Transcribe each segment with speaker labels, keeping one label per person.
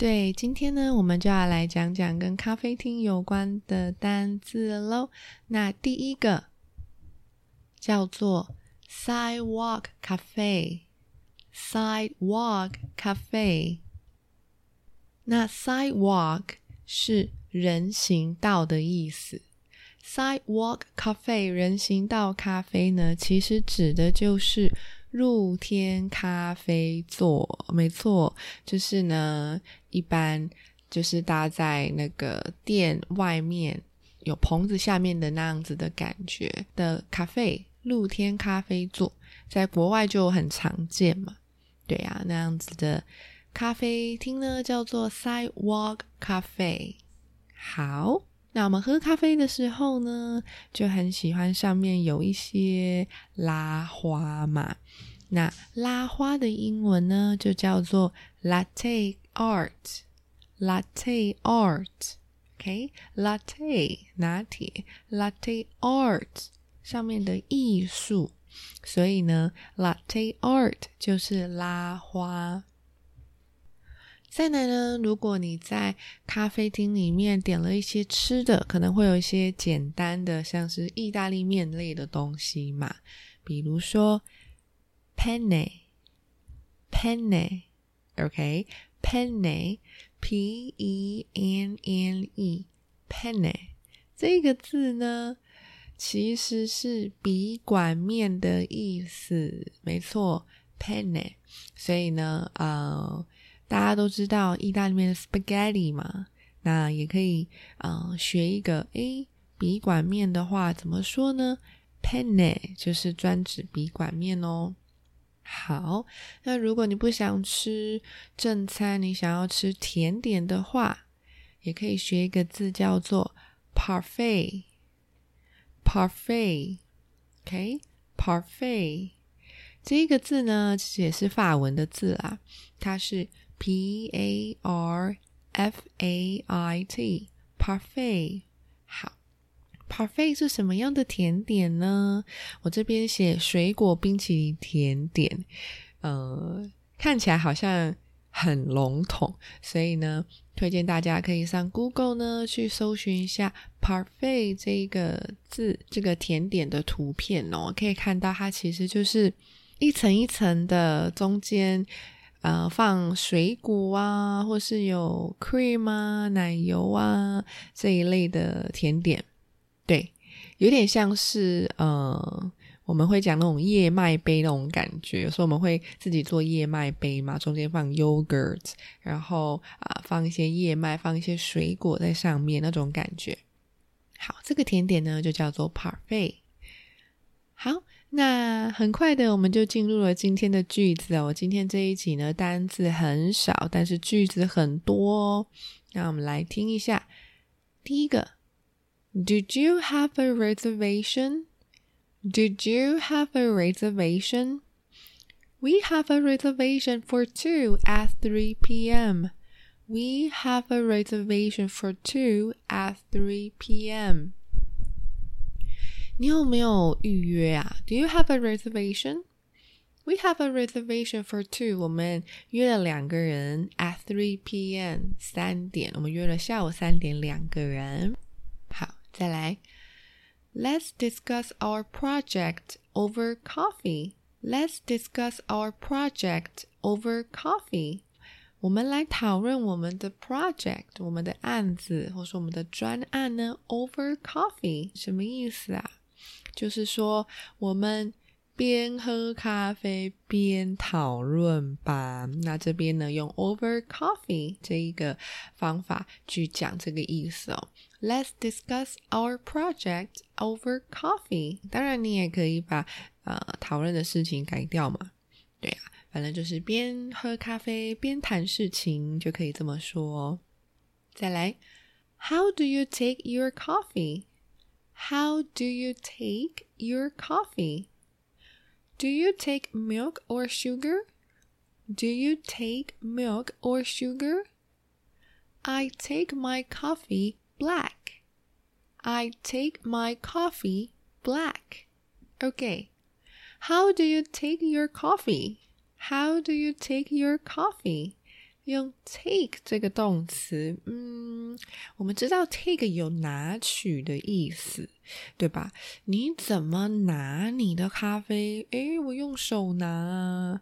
Speaker 1: 对，今天呢，我们就要来讲讲跟咖啡厅有关的单字喽。那第一个叫做 sidewalk cafe，sidewalk cafe。那 sidewalk 是人行道的意思，sidewalk cafe 人行道咖啡呢，其实指的就是。露天咖啡座，没错，就是呢，一般就是搭在那个店外面有棚子下面的那样子的感觉的咖啡，露天咖啡座，在国外就很常见嘛。对啊，那样子的咖啡厅呢，叫做 sidewalk cafe。好，那我们喝咖啡的时候呢，就很喜欢上面有一些拉花嘛。那拉花的英文呢，就叫做 latte art，latte art，OK，latte 拿铁，latte art 上面的艺术，所以呢，latte art 就是拉花。再来呢，如果你在咖啡厅里面点了一些吃的，可能会有一些简单的，像是意大利面类的东西嘛，比如说。penne, penne, okay, penne, p e n n e, penne 这个字呢，其实是笔管面的意思，没错，penne。所以呢，呃，大家都知道意大利面的 spaghetti 嘛，那也可以呃学一个，诶，笔管面的话怎么说呢？penne 就是专指笔管面哦。好，那如果你不想吃正餐，你想要吃甜点的话，也可以学一个字叫做 parfait。parfait，OK，parfait 这个字呢，其实也是法文的字啦，它是 P A R F A I T，parfait。好。Parfait 是什么样的甜点呢？我这边写水果冰淇淋甜点，呃，看起来好像很笼统，所以呢，推荐大家可以上 Google 呢去搜寻一下 Parfait 这个字，这个甜点的图片哦，可以看到它其实就是一层一层的，中间呃放水果啊，或是有 cream 啊、奶油啊这一类的甜点。对，有点像是呃，我们会讲那种燕麦杯那种感觉，有时候我们会自己做燕麦杯嘛，中间放 yogurt，然后啊放一些燕麦，放一些水果在上面那种感觉。好，这个甜点呢就叫做 parfait。好，那很快的我们就进入了今天的句子哦。今天这一集呢单字很少，但是句子很多哦。那我们来听一下第一个。Did you have a reservation? Did you have a reservation? We have a reservation for two at 3 p.m. We have a reservation for two at 3 p.m. 你有没有预约啊？Do you have a reservation? We have a reservation for two. 我们约了两个人 at 3 p.m. 三点，我们约了下午三点两个人。再来，Let's discuss our project over coffee. Let's discuss our project over coffee. 我们来讨论我们的 project，我们的案子，或者说我们的专案呢？Over coffee 什么意思啊？ 就是说我们。边喝咖啡边讨论吧。那这边呢，用 over coffee 这一个方法去讲这个意思哦。Let's discuss our project over coffee。当然，你也可以把呃讨论的事情改掉嘛。对啊，反正就是边喝咖啡边谈事情，就可以这么说。再来 How do you take your coffee? How do you take your coffee? Do you take milk or sugar? Do you take milk or sugar? I take my coffee black. I take my coffee black. Okay. How do you take your coffee? How do you take your coffee? 用 take 这个动词，嗯，我们知道 take 有拿取的意思，对吧？你怎么拿你的咖啡？诶，我用手拿，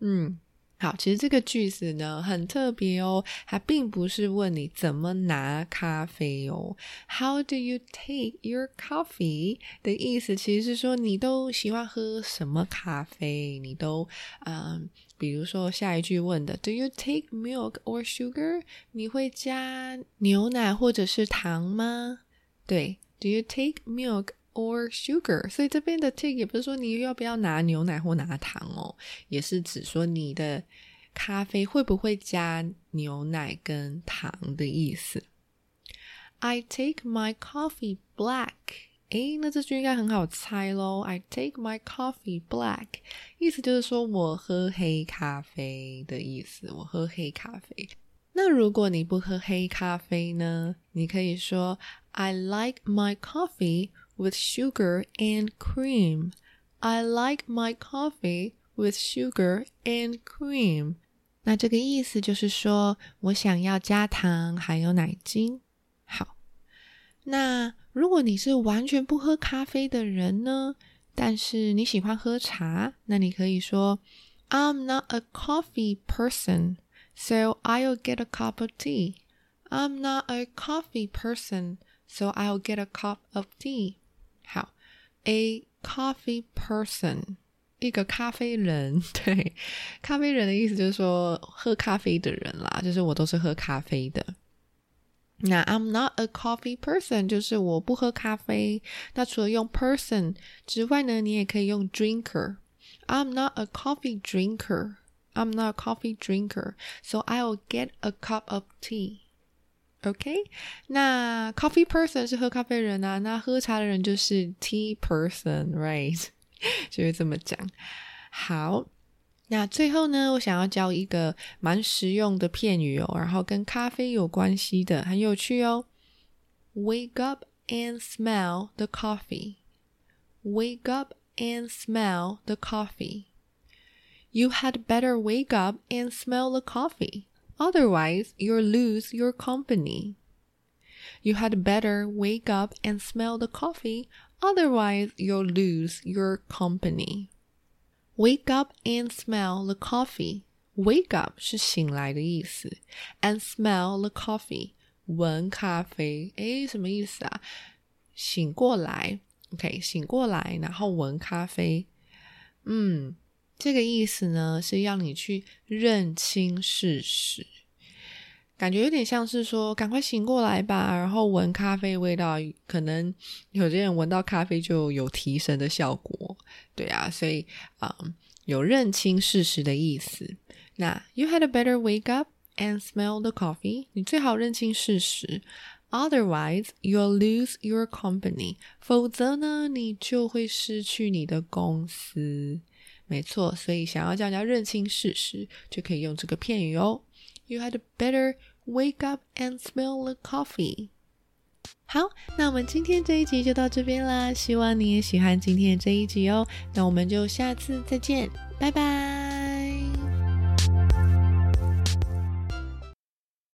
Speaker 1: 嗯。好，其实这个句子呢很特别哦，它并不是问你怎么拿咖啡哦。How do you take your coffee？的意思其实是说你都喜欢喝什么咖啡？你都嗯，比如说下一句问的，Do you take milk or sugar？你会加牛奶或者是糖吗？对，Do you take milk？or sugar，所以这边的 take 也不是说你要不要拿牛奶或拿糖哦，也是指说你的咖啡会不会加牛奶跟糖的意思。I take my coffee black，诶，那这句应该很好猜喽。I take my coffee black，意思就是说我喝黑咖啡的意思，我喝黑咖啡。那如果你不喝黑咖啡呢？你可以说 I like my coffee。with sugar and cream. I like my coffee with sugar and cream. 那这个意思就是说我想要加糖还有奶精。那如果你是完全不喝咖啡的人呢？但是你喜欢喝茶，那你可以说 I'm not a coffee person, so I'll get a cup of tea. I'm not a coffee person, so I'll get a cup of tea. 好，a coffee person，一个咖啡人。对，咖啡人的意思就是说喝咖啡的人啦，就是我都是喝咖啡的。那 I'm not a coffee person，就是我不喝咖啡。那除了用 person 之外呢，你也可以用 drinker。I'm not a coffee drinker. I'm not a coffee drinker, so I'll get a cup of tea. OK，那 coffee person 是喝咖啡人啊，那喝茶的人就是 tea person，right？就会这么讲。好， 那最后呢，我想要教一个蛮实用的片语哦，然后跟咖啡有关系的，很有趣哦。Wake up and smell the coffee. Wake up and smell the coffee. You had better wake up and smell the coffee. Otherwise, you'll lose your company. You had better wake up and smell the coffee. Otherwise, you'll lose your company. Wake up and smell the coffee. Wake up 是醒来的意思，and smell the coffee 闻咖啡。诶，什么意思啊？醒过来，OK，醒过来，然后闻咖啡。嗯，这个意思呢，是要你去认清事实，感觉有点像是说，赶快醒过来吧，然后闻咖啡味道，可能有些人闻到咖啡就有提神的效果，对啊，所以啊，有认清事实的意思。那 You had a better wake up and smell the coffee，你最好认清事实，Otherwise you'll lose your company，否则呢，你就会失去你的公司。没错，所以想要叫人家认清事实，就可以用这个片语哦。You had better wake up and smell the coffee。好，那我们今天这一集就到这边啦，希望你也喜欢今天这一集哦。那我们就下次再见，拜拜。